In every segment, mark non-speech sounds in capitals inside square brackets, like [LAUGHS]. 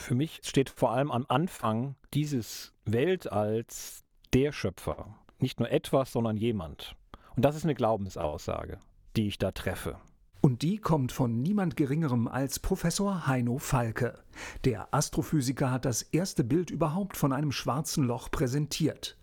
Für mich steht vor allem am Anfang dieses Weltalls der Schöpfer. Nicht nur etwas, sondern jemand. Und das ist eine Glaubensaussage, die ich da treffe. Und die kommt von niemand Geringerem als Professor Heino Falke. Der Astrophysiker hat das erste Bild überhaupt von einem schwarzen Loch präsentiert.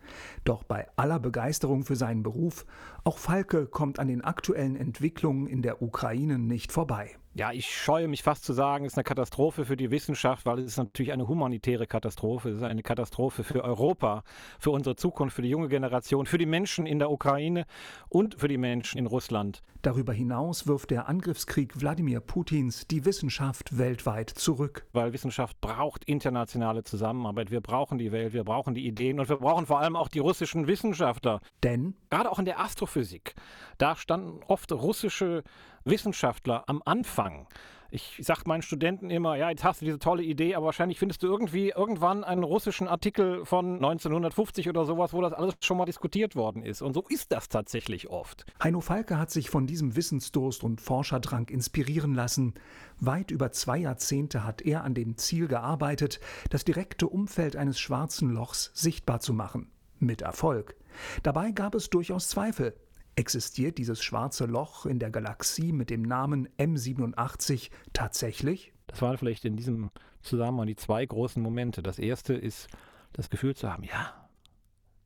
Doch bei aller Begeisterung für seinen Beruf, auch Falke kommt an den aktuellen Entwicklungen in der Ukraine nicht vorbei. Ja, ich scheue mich fast zu sagen, es ist eine Katastrophe für die Wissenschaft, weil es ist natürlich eine humanitäre Katastrophe. Es ist eine Katastrophe für Europa, für unsere Zukunft, für die junge Generation, für die Menschen in der Ukraine und für die Menschen in Russland. Darüber hinaus wirft der Angriffskrieg Wladimir Putins die Wissenschaft weltweit zurück. Weil Wissenschaft braucht internationale Zusammenarbeit. Wir brauchen die Welt, wir brauchen die Ideen und wir brauchen vor allem auch die russischen Wissenschaftler. Denn gerade auch in der Astrophysik, da standen oft russische Wissenschaftler am Anfang. Ich sage meinen Studenten immer, ja, jetzt hast du diese tolle Idee, aber wahrscheinlich findest du irgendwie irgendwann einen russischen Artikel von 1950 oder sowas, wo das alles schon mal diskutiert worden ist. Und so ist das tatsächlich oft. Heino Falke hat sich von diesem Wissensdurst und Forscherdrang inspirieren lassen. Weit über zwei Jahrzehnte hat er an dem Ziel gearbeitet, das direkte Umfeld eines schwarzen Lochs sichtbar zu machen. Mit Erfolg. Dabei gab es durchaus Zweifel. Existiert dieses schwarze Loch in der Galaxie mit dem Namen M87 tatsächlich? Das waren vielleicht in diesem Zusammenhang die zwei großen Momente. Das erste ist das Gefühl zu haben, ja,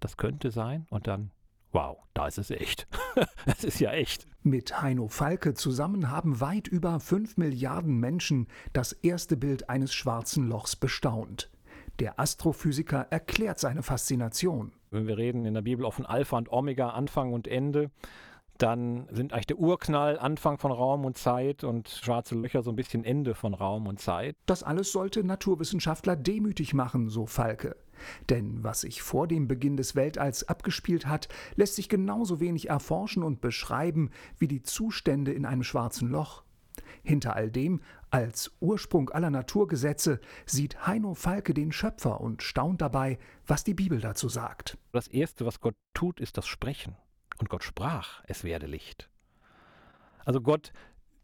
das könnte sein und dann, wow, da ist es echt. [LAUGHS] Es ist ja echt. Mit Heino Falke zusammen haben weit über 5 Milliarden Menschen das erste Bild eines schwarzen Lochs bestaunt. Der Astrophysiker erklärt seine Faszination. Wenn wir reden in der Bibel auch von Alpha und Omega, Anfang und Ende, dann sind eigentlich der Urknall Anfang von Raum und Zeit und schwarze Löcher so ein bisschen Ende von Raum und Zeit. Das alles sollte Naturwissenschaftler demütig machen, so Falke. Denn was sich vor dem Beginn des Weltalls abgespielt hat, lässt sich genauso wenig erforschen und beschreiben wie die Zustände in einem schwarzen Loch. Hinter all dem, als Ursprung aller Naturgesetze, sieht Heino Falke den Schöpfer und staunt dabei, was die Bibel dazu sagt. Das Erste, was Gott tut, ist das Sprechen. Und Gott sprach, es werde Licht. Also Gott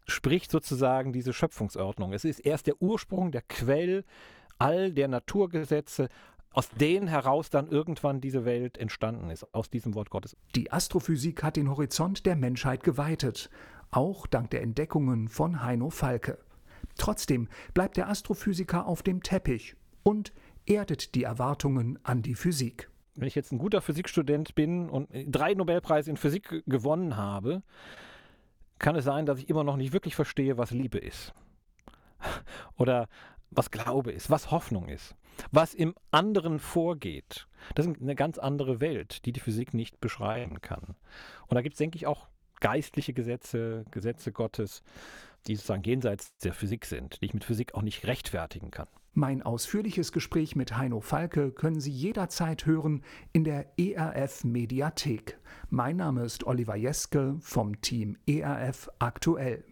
spricht sozusagen diese Schöpfungsordnung. Es ist erst der Ursprung, der Quell all der Naturgesetze, aus denen heraus dann irgendwann diese Welt entstanden ist, aus diesem Wort Gottes. Die Astrophysik hat den Horizont der Menschheit geweitet auch dank der Entdeckungen von Heino Falke. Trotzdem bleibt der Astrophysiker auf dem Teppich und erdet die Erwartungen an die Physik. Wenn ich jetzt ein guter Physikstudent bin und drei Nobelpreise in Physik gewonnen habe, kann es sein, dass ich immer noch nicht wirklich verstehe, was Liebe ist. [LAUGHS] Oder was Glaube ist, was Hoffnung ist, was im anderen vorgeht. Das ist eine ganz andere Welt, die die Physik nicht beschreiben kann. Und da gibt es, denke ich, auch geistliche Gesetze, Gesetze Gottes, die sozusagen jenseits der Physik sind, die ich mit Physik auch nicht rechtfertigen kann. Mein ausführliches Gespräch mit Heino Falke können Sie jederzeit hören in der ERF Mediathek. Mein Name ist Oliver Jeske vom Team ERF Aktuell.